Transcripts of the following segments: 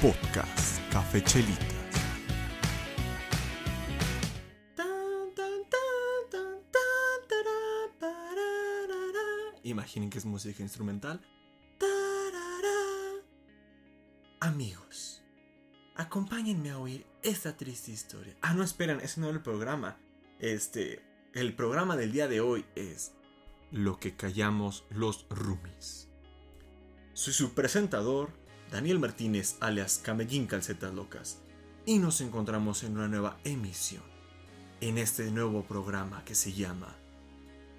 Podcast Café Chelitas. Imaginen que es música instrumental. Amigos, acompáñenme a oír esta triste historia. Ah, no, esperan, ese no era el programa. Este, el programa del día de hoy es Lo que callamos los roomies. Soy su presentador, Daniel Martínez, alias Camellín Calcetas Locas, y nos encontramos en una nueva emisión, en este nuevo programa que se llama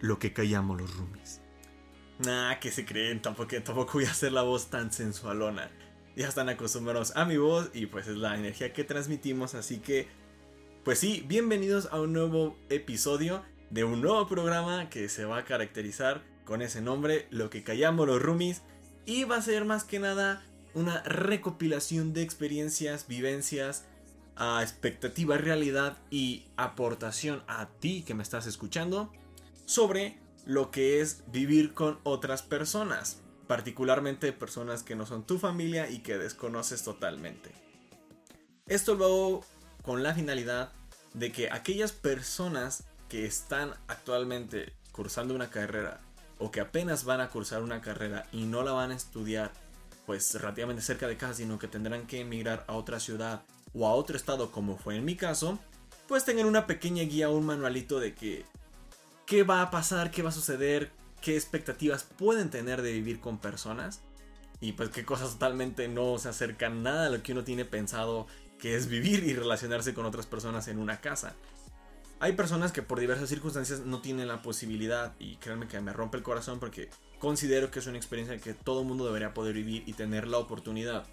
Lo que callamos los roomies. Nah, que se creen, tampoco, tampoco voy a hacer la voz tan sensualona. Ya están acostumbrados a mi voz y pues es la energía que transmitimos, así que pues sí, bienvenidos a un nuevo episodio de un nuevo programa que se va a caracterizar con ese nombre, Lo que callamos los roomies, y va a ser más que nada una recopilación de experiencias, vivencias, a expectativa, realidad y aportación a ti que me estás escuchando sobre lo que es vivir con otras personas, particularmente personas que no son tu familia y que desconoces totalmente. Esto lo hago con la finalidad de que aquellas personas que están actualmente cursando una carrera o que apenas van a cursar una carrera y no la van a estudiar pues relativamente cerca de casa, sino que tendrán que emigrar a otra ciudad o a otro estado como fue en mi caso, pues tengan una pequeña guía, un manualito de que qué va a pasar, qué va a suceder, qué expectativas pueden tener de vivir con personas y pues qué cosas totalmente no se acercan nada a lo que uno tiene pensado que es vivir y relacionarse con otras personas en una casa. Hay personas que por diversas circunstancias no tienen la posibilidad y créanme que me rompe el corazón porque considero que es una experiencia que todo mundo debería poder vivir y tener la oportunidad.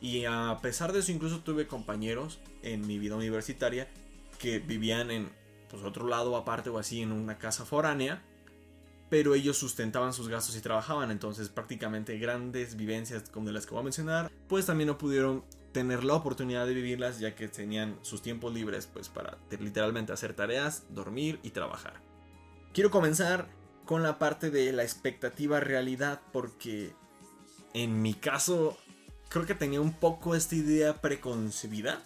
Y a pesar de eso incluso tuve compañeros en mi vida universitaria que vivían en pues, otro lado aparte o así en una casa foránea, pero ellos sustentaban sus gastos y trabajaban, entonces prácticamente grandes vivencias como las que voy a mencionar, pues también no pudieron tener la oportunidad de vivirlas ya que tenían sus tiempos libres pues para literalmente hacer tareas, dormir y trabajar. Quiero comenzar con la parte de la expectativa realidad porque en mi caso creo que tenía un poco esta idea preconcebida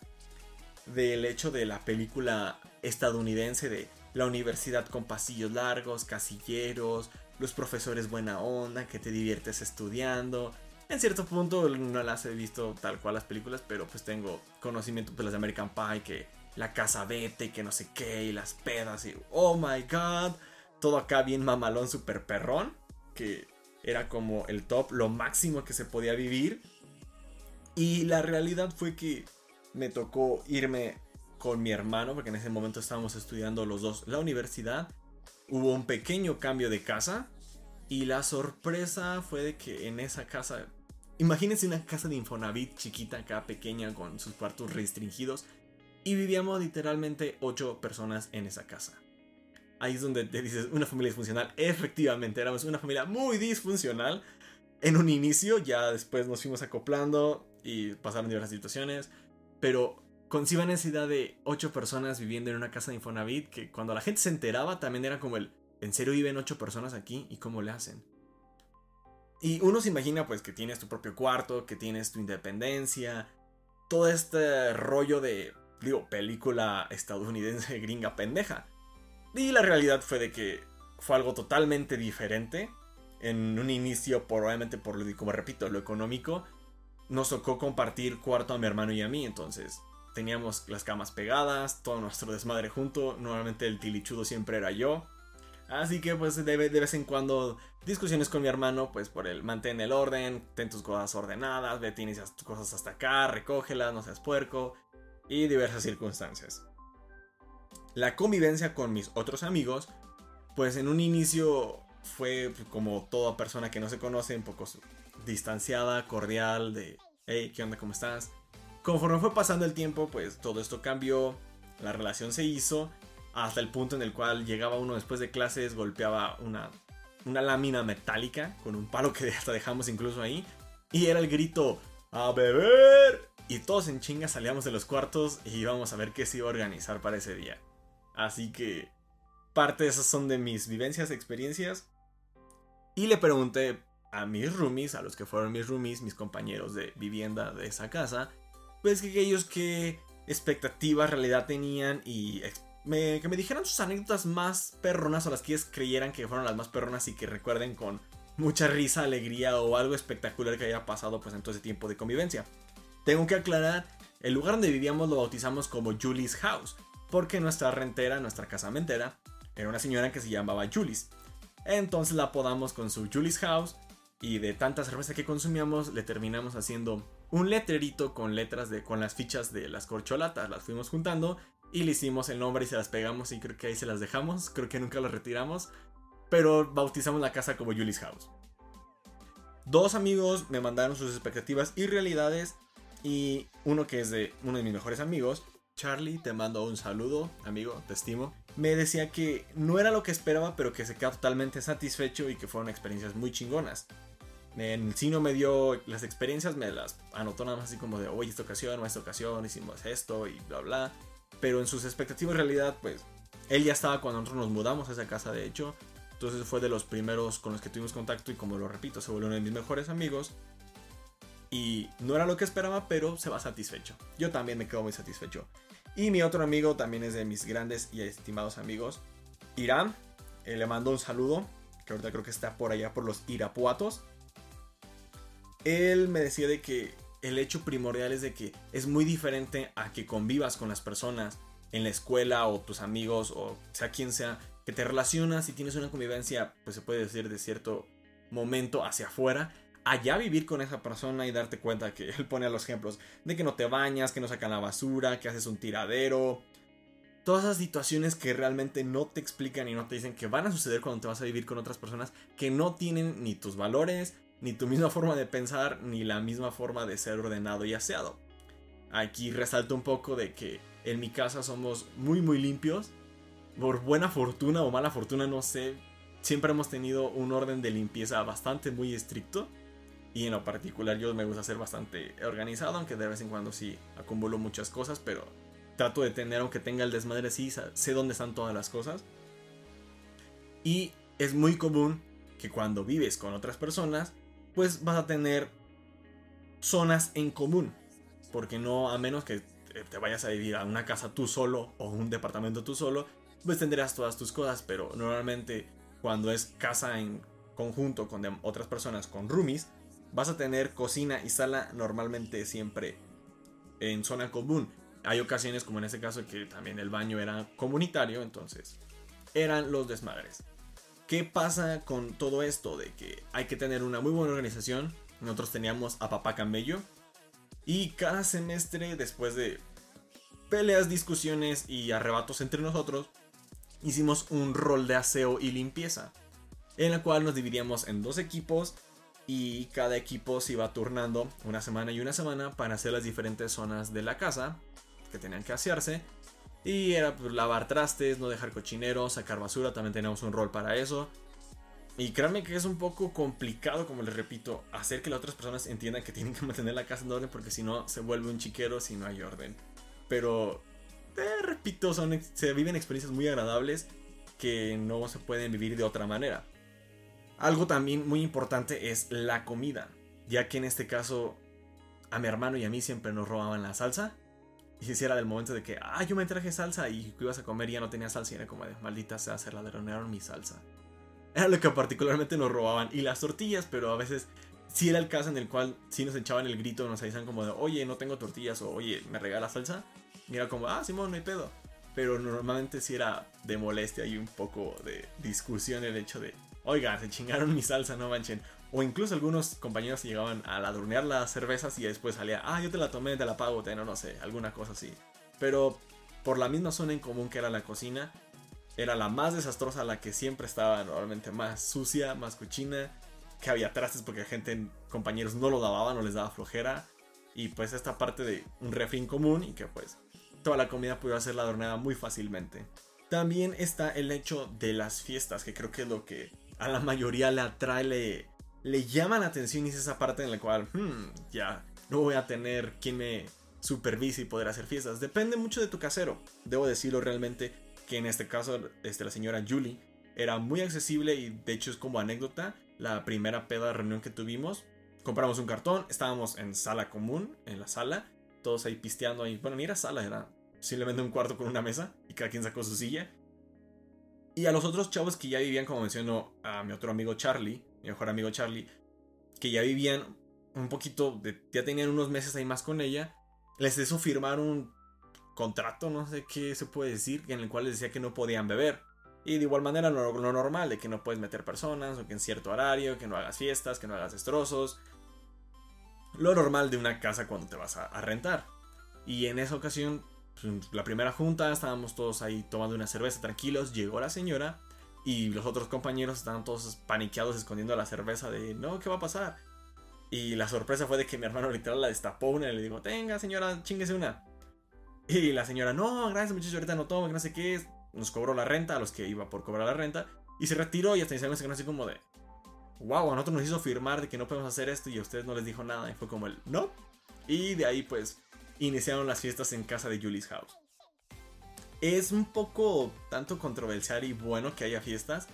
del hecho de la película estadounidense de la universidad con pasillos largos, casilleros, los profesores buena onda, que te diviertes estudiando, en cierto punto no las he visto tal cual las películas, pero pues tengo conocimiento de las de American Pie, que la casa vete, que no sé qué, y las pedas, y oh my god, todo acá bien mamalón, super perrón, que era como el top, lo máximo que se podía vivir. Y la realidad fue que me tocó irme con mi hermano, porque en ese momento estábamos estudiando los dos la universidad. Hubo un pequeño cambio de casa. Y la sorpresa fue de que en esa casa Imagínense una casa de Infonavit chiquita acá, pequeña, con sus cuartos restringidos. Y vivíamos literalmente ocho personas en esa casa. Ahí es donde te dices, una familia disfuncional. Efectivamente, éramos una familia muy disfuncional. En un inicio, ya después nos fuimos acoplando y pasaron diversas situaciones. Pero conciban esa idea de ocho personas viviendo en una casa de Infonavit que cuando la gente se enteraba también era como el, ¿en serio viven ocho personas aquí? ¿Y cómo le hacen? Y uno se imagina pues que tienes tu propio cuarto, que tienes tu independencia, todo este rollo de, digo, película estadounidense gringa pendeja. Y la realidad fue de que fue algo totalmente diferente. En un inicio, probablemente por lo, como repito, lo económico, nos tocó compartir cuarto a mi hermano y a mí, entonces teníamos las camas pegadas, todo nuestro desmadre junto, normalmente el tilichudo siempre era yo. Así que pues de, de, vez en cuando discusiones con mi hermano, pues por el mantén el orden, ten tus cosas ordenadas, ve tienes tus cosas hasta acá, recógelas, no seas puerco y diversas circunstancias. La convivencia con mis otros amigos, pues en un inicio fue como toda persona que no se conoce, un poco distanciada, cordial, de hey, ¿qué onda? ¿Cómo estás? Conforme fue pasando el tiempo, pues todo esto cambió, la relación se hizo hasta el punto en el cual llegaba uno después de clases, golpeaba una, una lámina metálica con un palo que hasta dejamos incluso ahí. Y era el grito, ¡a beber! Y todos en chinga salíamos de los cuartos y íbamos a ver qué se iba a organizar para ese día. Así que parte de esas son de mis vivencias, experiencias. Y le pregunté a mis roomies, a los que fueron mis roomies, mis compañeros de vivienda de esa casa, pues que ellos qué expectativas, realidad tenían y que me dijeran sus anécdotas más perronas o las que ellos creyeran que fueron las más perronas y que recuerden con mucha risa, alegría o algo espectacular que haya pasado pues en todo ese tiempo de convivencia. Tengo que aclarar, el lugar donde vivíamos lo bautizamos como Julie's House, porque nuestra rentera, nuestra casamentera, era una señora que se llamaba Julie's. Entonces la apodamos con su Julie's House y de tanta cerveza que consumíamos le terminamos haciendo un letrerito con letras de con las fichas de las corcholatas, las fuimos juntando y le hicimos el nombre y se las pegamos y creo que ahí se las dejamos. Creo que nunca las retiramos. Pero bautizamos la casa como Julie's House. Dos amigos me mandaron sus expectativas y realidades. Y uno que es de uno de mis mejores amigos, Charlie, te mando un saludo, amigo, te estimo. Me decía que no era lo que esperaba, pero que se quedó totalmente satisfecho y que fueron experiencias muy chingonas. En sí no me dio las experiencias, me las anotó nada más así como de, oye, esta ocasión, esta ocasión, hicimos esto y bla, bla. Pero en sus expectativas en realidad, pues él ya estaba cuando nosotros nos mudamos a esa casa, de hecho. Entonces fue de los primeros con los que tuvimos contacto y como lo repito, se volvió uno de mis mejores amigos. Y no era lo que esperaba, pero se va satisfecho. Yo también me quedo muy satisfecho. Y mi otro amigo también es de mis grandes y estimados amigos, Irán. Eh, le mando un saludo, que ahorita creo que está por allá por los Irapuatos. Él me decía de que el hecho primordial es de que es muy diferente a que convivas con las personas en la escuela o tus amigos o sea quien sea, que te relacionas y tienes una convivencia, pues se puede decir de cierto momento hacia afuera, allá vivir con esa persona y darte cuenta que él pone los ejemplos de que no te bañas, que no sacan la basura, que haces un tiradero. Todas esas situaciones que realmente no te explican y no te dicen que van a suceder cuando te vas a vivir con otras personas que no tienen ni tus valores, ni tu misma forma de pensar, ni la misma forma de ser ordenado y aseado. Aquí resalto un poco de que en mi casa somos muy muy limpios. Por buena fortuna o mala fortuna, no sé. Siempre hemos tenido un orden de limpieza bastante muy estricto. Y en lo particular yo me gusta ser bastante organizado, aunque de vez en cuando sí acumulo muchas cosas, pero trato de tener, aunque tenga el desmadre, sí sé dónde están todas las cosas. Y es muy común que cuando vives con otras personas, pues vas a tener zonas en común. Porque no, a menos que te vayas a vivir a una casa tú solo o un departamento tú solo, pues tendrás todas tus cosas. Pero normalmente cuando es casa en conjunto con otras personas, con roomies, vas a tener cocina y sala normalmente siempre en zona común. Hay ocasiones como en este caso que también el baño era comunitario, entonces eran los desmadres. ¿Qué pasa con todo esto? De que hay que tener una muy buena organización. Nosotros teníamos a Papá Camello. Y cada semestre, después de peleas, discusiones y arrebatos entre nosotros, hicimos un rol de aseo y limpieza. En la cual nos dividíamos en dos equipos. Y cada equipo se iba turnando una semana y una semana para hacer las diferentes zonas de la casa que tenían que asearse. Y era pues, lavar trastes, no dejar cochinero, sacar basura, también teníamos un rol para eso. Y créanme que es un poco complicado, como les repito, hacer que las otras personas entiendan que tienen que mantener la casa en orden porque si no se vuelve un chiquero si no hay orden. Pero, te repito, son, se viven experiencias muy agradables que no se pueden vivir de otra manera. Algo también muy importante es la comida, ya que en este caso a mi hermano y a mí siempre nos robaban la salsa y si era del momento de que, ah, yo me traje salsa y ibas a comer y ya no tenía salsa y era como de, maldita sea, se ladronearon mi salsa. Era lo que particularmente nos robaban. Y las tortillas, pero a veces sí era el caso en el cual sí nos echaban el grito, nos avisan como de, oye, no tengo tortillas o oye, ¿me regala salsa? Y era como, ah, Simón, no hay pedo. Pero normalmente sí era de molestia y un poco de discusión el hecho de, oiga, se chingaron mi salsa, no manchen. O incluso algunos compañeros llegaban a ladronear las cervezas y después salía, ah, yo te la tomé, te la pago, te no, no sé, alguna cosa así. Pero por la misma zona en común que era la cocina, era la más desastrosa, la que siempre estaba normalmente más sucia, más cochina, que había trastes porque la gente, compañeros no lo lavaban, no les daba flojera. Y pues esta parte de un refín común y que pues toda la comida pudiera ser ladroneada muy fácilmente. También está el hecho de las fiestas, que creo que es lo que a la mayoría le atrae, le, llama la atención y es esa parte en la cual, hmm, ya, no voy a tener quien me supervise y poder hacer fiestas. Depende mucho de tu casero. Debo decirlo realmente que en este caso, este, la señora Julie era muy accesible y de hecho es como anécdota, la primera peda reunión que tuvimos, compramos un cartón, estábamos en sala común, en la sala, todos ahí pisteando ahí. Bueno, ni era sala, era simplemente un cuarto con una mesa y cada quien sacó su silla. Y a los otros chavos que ya vivían, como mencionó a mi otro amigo Charlie, mi mejor amigo Charlie, que ya vivían un poquito, ya tenían unos meses ahí más con ella, les hizo firmar un contrato, no sé qué se puede decir, en el cual les decía que no podían beber. Y de igual manera lo, lo, normal, de que no puedes meter personas, o que en cierto horario, que no hagas fiestas, que no hagas destrozos. Lo normal de una casa cuando te vas a, rentar. Y en esa ocasión, la primera junta, estábamos todos ahí tomando una cerveza tranquilos, llegó la señora y los otros compañeros estaban todos paniqueados escondiendo la cerveza de, no, ¿qué va a pasar? Y la sorpresa fue de que mi hermano literal la destapó una y le dijo, tenga señora, chinguese una. Y la señora, no, gracias muchachos, ahorita no tomo, que no sé qué nos cobró la renta a los que iba por cobrar la renta y se retiró y hasta se quedó así como de wow, a nosotros nos hizo firmar de que no podemos hacer esto y a ustedes no les dijo nada y fue como el no y de ahí pues iniciaron las fiestas en casa de Julie's House. Es un poco tanto controversial y bueno que haya fiestas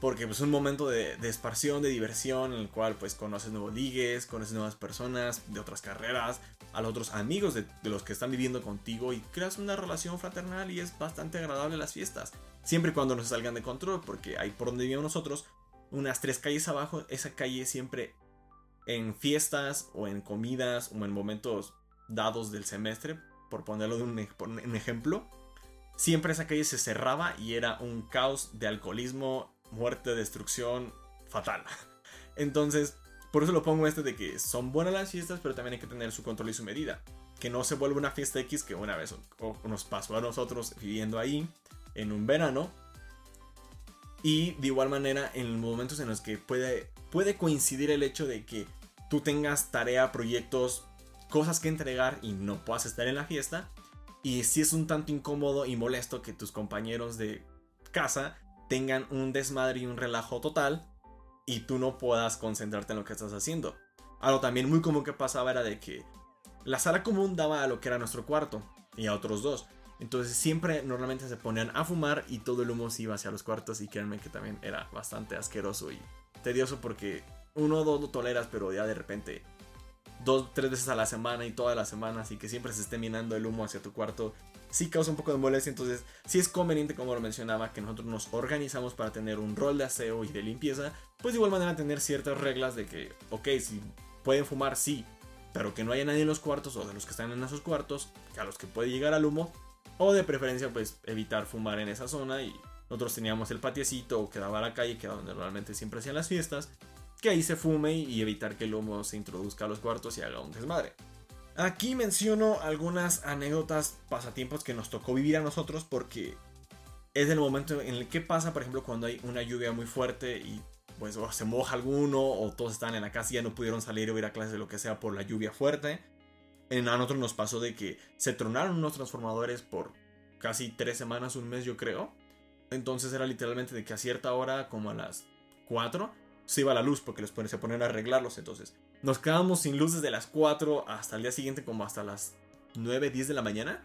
porque pues, es un momento de, de, de diversión, en el cual pues conoces nuevos ligues, conoces nuevas personas de otras carreras, a los otros amigos de, de, los que están viviendo contigo y creas una relación fraternal y es bastante agradable las fiestas. Siempre y cuando no se salgan de control, porque ahí por donde vivimos nosotros, unas tres calles abajo, esa calle siempre en fiestas o en comidas o en momentos dados del semestre, por ponerlo de un, ejemplo, siempre esa calle se cerraba y era un caos de alcoholismo muerte, destrucción, fatal. Entonces, por eso lo pongo este de que son buenas las fiestas, pero también hay que tener su control y su medida. Que no se vuelva una fiesta X que una vez nos pasó a nosotros viviendo ahí en un verano. Y de igual manera en momentos en los que puede, puede coincidir el hecho de que tú tengas tarea, proyectos, cosas que entregar y no puedas estar en la fiesta. Y si es un tanto incómodo y molesto que tus compañeros de casa tengan un desmadre y un relajo total y tú no puedas concentrarte en lo que estás haciendo. Algo también muy común que pasaba era de que la sala común daba a lo que era nuestro cuarto y a otros dos. Entonces siempre normalmente se ponían a fumar y todo el humo se iba hacia los cuartos y créanme que también era bastante asqueroso y tedioso porque uno o dos lo toleras pero ya de repente dos, tres veces a la semana y todas las semanas y que siempre se esté minando el humo hacia tu cuarto sí causa un poco de molestia. Entonces, sí es conveniente, como lo mencionaba, que nosotros nos organizamos para tener un rol de aseo y de limpieza. Pues de igual manera tener ciertas reglas de que, ok, si pueden fumar, sí, pero que no haya nadie en los cuartos o de los que están en esos cuartos, a los que puede llegar al humo. O de preferencia, pues evitar fumar en esa zona. Y nosotros teníamos el patiecito que daba a la calle, que era donde normalmente siempre hacían las fiestas. Ahí se fume y evitar que el humo se introduzca a los cuartos y haga un desmadre. Aquí menciono algunas anécdotas, pasatiempos que nos tocó vivir a nosotros porque es el momento en el que pasa, por ejemplo, cuando hay una lluvia muy fuerte y pues se moja alguno o todos están en la casa y ya no pudieron salir o ir a clases de lo que sea por la lluvia fuerte. En a nosotros nos pasó de que se tronaron unos transformadores por casi tres semanas, un mes yo creo. Entonces era literalmente de que a cierta hora, como a las 4, se iba la luz porque los se ponen a arreglarlos. Entonces nos quedamos sin luz desde las 4 hasta el día siguiente, como hasta las 9, 10 de la mañana.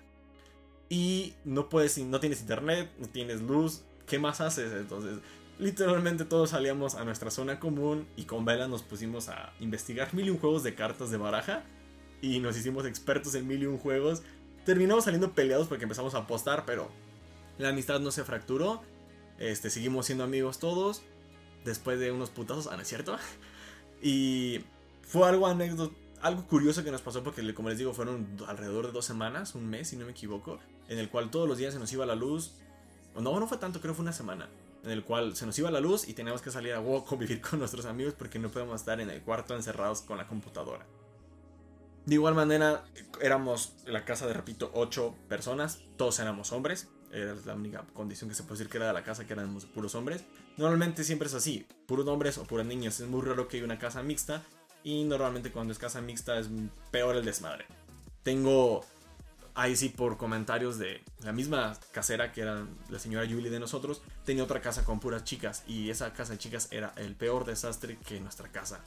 Y no puedes, no tienes internet, no tienes luz. ¿Qué más haces? Entonces, literalmente todos salíamos a nuestra zona común y con Vela nos pusimos a investigar mil y un juegos de cartas de baraja. Y nos hicimos expertos en mil y un juegos. Terminamos saliendo peleados porque empezamos a apostar, pero la amistad no se fracturó. Este, seguimos siendo amigos todos. Después de unos putazos, ah, ¿no es cierto? Y fue algo anécdota, algo curioso que nos pasó porque, como les digo, fueron alrededor de dos semanas, un mes, si no me equivoco, en el cual todos los días se nos iba la luz. No, no fue tanto, creo que fue una semana. En el cual se nos iba la luz y teníamos que salir a WoW convivir con nuestros amigos porque no podíamos estar en el cuarto encerrados con la computadora. De igual manera, éramos la casa de, repito, ocho personas. Todos éramos hombres. Era la única condición que se puede decir que era de la casa, que éramos puros hombres. Normalmente siempre es así, puros hombres o puros niños. Es muy raro que haya una casa mixta y normalmente cuando es casa mixta es peor el desmadre. Tengo ahí sí por comentarios de la misma casera que era la señora Julie de nosotros, tenía otra casa con puras chicas y esa casa de chicas era el peor desastre que nuestra casa.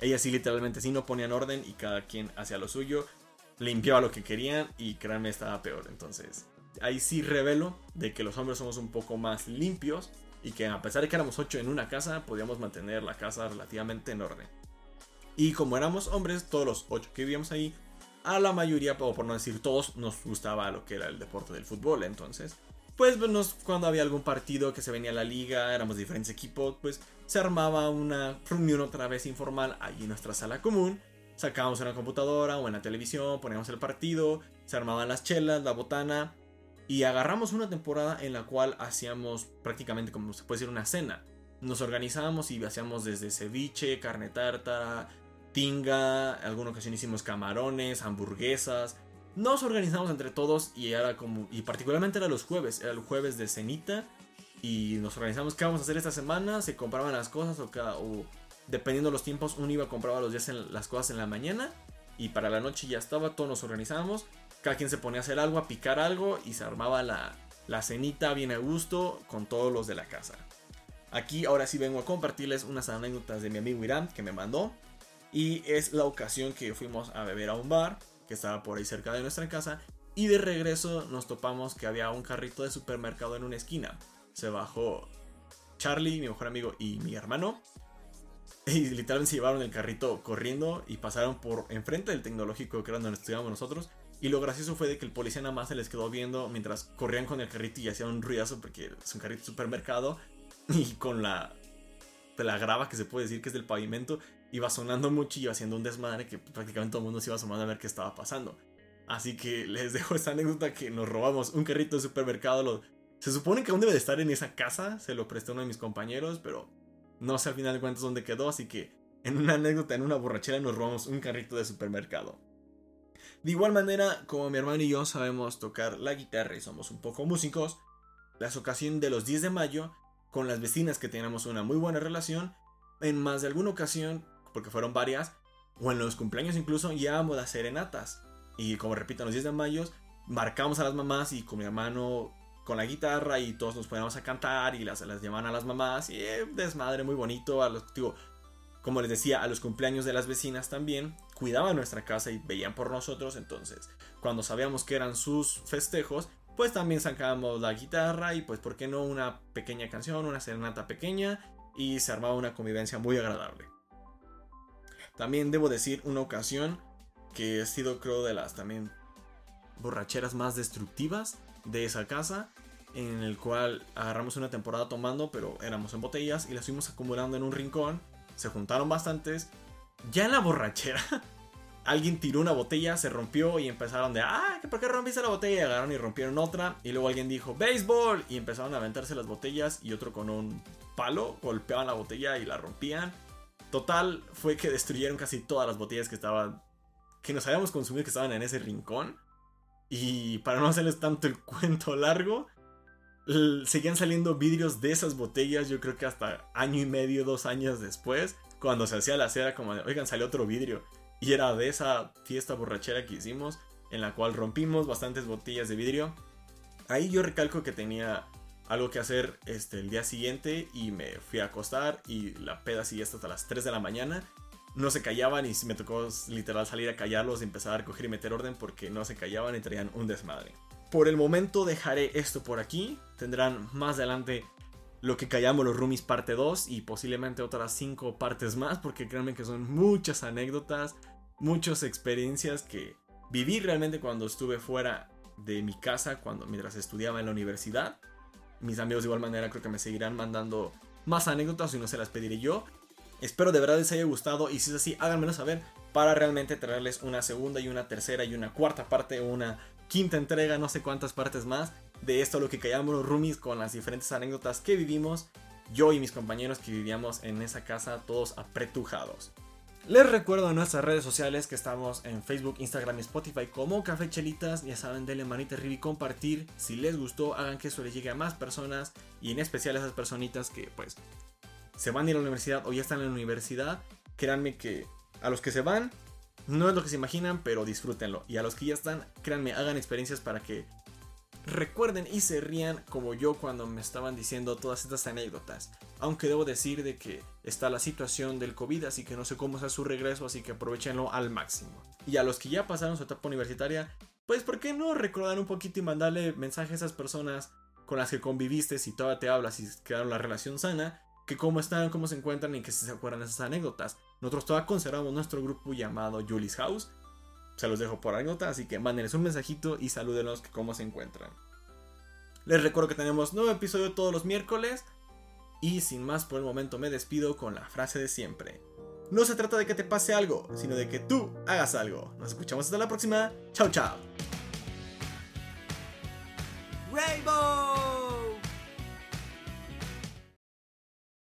Ellas sí literalmente sí no ponían orden y cada quien hacía lo suyo, limpiaba lo que querían y créanme estaba peor. Entonces ahí sí revelo de que los hombres somos un poco más limpios y que a pesar de que éramos ocho en una casa, podíamos mantener la casa relativamente en orden. Y como éramos hombres, todos los ocho que vivíamos ahí, a la mayoría, o por no decir todos, nos gustaba lo que era el deporte del fútbol. Entonces, pues nos, cuando había algún partido que se venía a la liga, éramos diferentes equipos, pues se armaba una reunión otra vez informal ahí en nuestra sala común. Sacábamos una computadora o en la televisión, poníamos el partido, se armaban las chelas, la botana. Y agarramos una temporada en la cual hacíamos prácticamente como se puede decir una cena. Nos organizábamos y hacíamos desde ceviche, carne tártara, tinga, alguna ocasión hicimos camarones, hamburguesas. Nos organizamos entre todos y era como, y particularmente era los jueves, era el jueves de cenita y nos organizamos qué vamos a hacer esta semana, se compraban las cosas o, cada, dependiendo los tiempos uno iba a los días en, las cosas en la mañana y para la noche ya estaba, todos nos organizábamos, cada quien se ponía a hacer algo, a picar algo y se armaba la, la cenita bien a gusto con todos los de la casa. Aquí ahora sí vengo a compartirles unas anécdotas de mi amigo Irán que me mandó. Y es la ocasión que fuimos a beber a un bar que estaba por ahí cerca de nuestra casa. Y de regreso nos topamos que había un carrito de supermercado en una esquina. Se bajó Charlie, mi mejor amigo, y mi hermano. Y literalmente se llevaron el carrito corriendo y pasaron por enfrente del tecnológico que era donde estudiábamos nosotros. Y lo gracioso fue de que el policía nada más se les quedó viendo mientras corrían con el carrito y hacían un ruidazo porque es un carrito de supermercado. Y con la, de la grava que se puede decir que es del pavimento, iba sonando mucho y iba haciendo un desmadre que prácticamente todo el mundo se iba asomando a ver qué estaba pasando. Así que les dejo esta anécdota que nos robamos un carrito de supermercado. Lo, se supone que aún debe de estar en esa casa, se lo presté a uno de mis compañeros, pero no sé al final de cuentas dónde quedó, así que en una anécdota, en una borrachera, nos robamos un carrito de supermercado. De igual manera, como mi hermano y yo sabemos tocar la guitarra y somos un poco músicos, las ocasiones de los 10 de mayo, con las vecinas que teníamos una muy buena relación, en más de alguna ocasión porque fueron varias, o en los cumpleaños incluso, llevábamos las serenatas. Y como repito, en los 10 de mayo marcamos a las mamás y con mi hermano con la guitarra y todos nos poníamos a cantar y las, las llamaban a las mamás y eh, desmadre muy bonito. A los, como les decía, a los cumpleaños de las vecinas también cuidaban nuestra casa y veían por nosotros. Entonces, cuando sabíamos que eran sus festejos, pues también sacábamos la guitarra y pues, ¿por qué no una pequeña canción, una serenata pequeña? Y se armaba una convivencia muy agradable. También debo decir una ocasión que ha sido creo de las también borracheras más destructivas de esa casa en el cual agarramos una temporada tomando, pero éramos en botellas y las fuimos acumulando en un rincón. Se juntaron bastantes. Ya en la borrachera, alguien tiró una botella, se rompió y empezaron de, ah, ¿por qué rompiste la botella? Y agarraron y rompieron otra. Y luego alguien dijo, béisbol. Y empezaron a aventarse las botellas y otro con un palo golpeaban la botella y la rompían. Total, fue que destruyeron casi todas las botellas que estaban. que nos habíamos consumido que estaban en ese rincón. Y para no hacerles tanto el cuento largo, seguían saliendo vidrios de esas botellas, yo creo que hasta año y medio, dos años después, cuando se hacía la cera, como de, oigan, salió otro vidrio. Y era de esa fiesta borrachera que hicimos, en la cual rompimos bastantes botellas de vidrio. Ahí yo recalco que tenía algo que hacer este, el día siguiente y me fui a acostar y la peda siguió hasta las 3 de la mañana. No se callaban y me tocó literal salir a callarlos y empezar a recoger y meter orden porque no se callaban y traían un desmadre. Por el momento dejaré esto por aquí. Tendrán más adelante lo que callamos los roomies parte 2 y posiblemente otras 5 partes más porque créanme que son muchas anécdotas, muchas experiencias que viví realmente cuando estuve fuera de mi casa cuando mientras estudiaba en la universidad mis amigos de igual manera creo que me seguirán mandando más anécdotas y no se las pediré yo. Espero de verdad les haya gustado y si es así, háganmelo saber para realmente traerles una segunda y una tercera y una cuarta parte una quinta entrega, no sé cuántas partes más de esto lo que callamos los roomies con las diferentes anécdotas que vivimos yo y mis compañeros que vivíamos en esa casa todos apretujados. Les recuerdo en nuestras redes sociales que estamos en Facebook, Instagram y Spotify como Café Chelitas. Ya saben, denle manita arriba y compartir. Si les gustó, hagan que eso les llegue a más personas y en especial a esas personitas que pues se van a ir a la universidad o ya están en la universidad. Créanme que a los que se van no es lo que se imaginan, pero disfrútenlo. Y a los que ya están, créanme, hagan experiencias para que recuerden y se rían como yo cuando me estaban diciendo todas estas anécdotas. Aunque debo decir de que está la situación del COVID, así que no sé cómo sea su regreso, así que aprovechenlo al máximo. Y a los que ya pasaron su etapa universitaria, pues ¿por qué no recordar un poquito y mandarle mensajes a esas personas con las que conviviste si todavía te hablas y quedaron la relación sana? Que cómo están, cómo se encuentran y que se acuerdan de esas anécdotas. Nosotros todavía conservamos nuestro grupo llamado Julie's House se los dejo por anécdota, así que mándenles un mensajito y salúdenos cómo se encuentran. Les recuerdo que tenemos nuevo episodio todos los miércoles. Y sin más por el momento me despido con la frase de siempre. No se trata de que te pase algo, sino de que tú hagas algo. Nos escuchamos hasta la próxima. Chao, chao. Rainbow!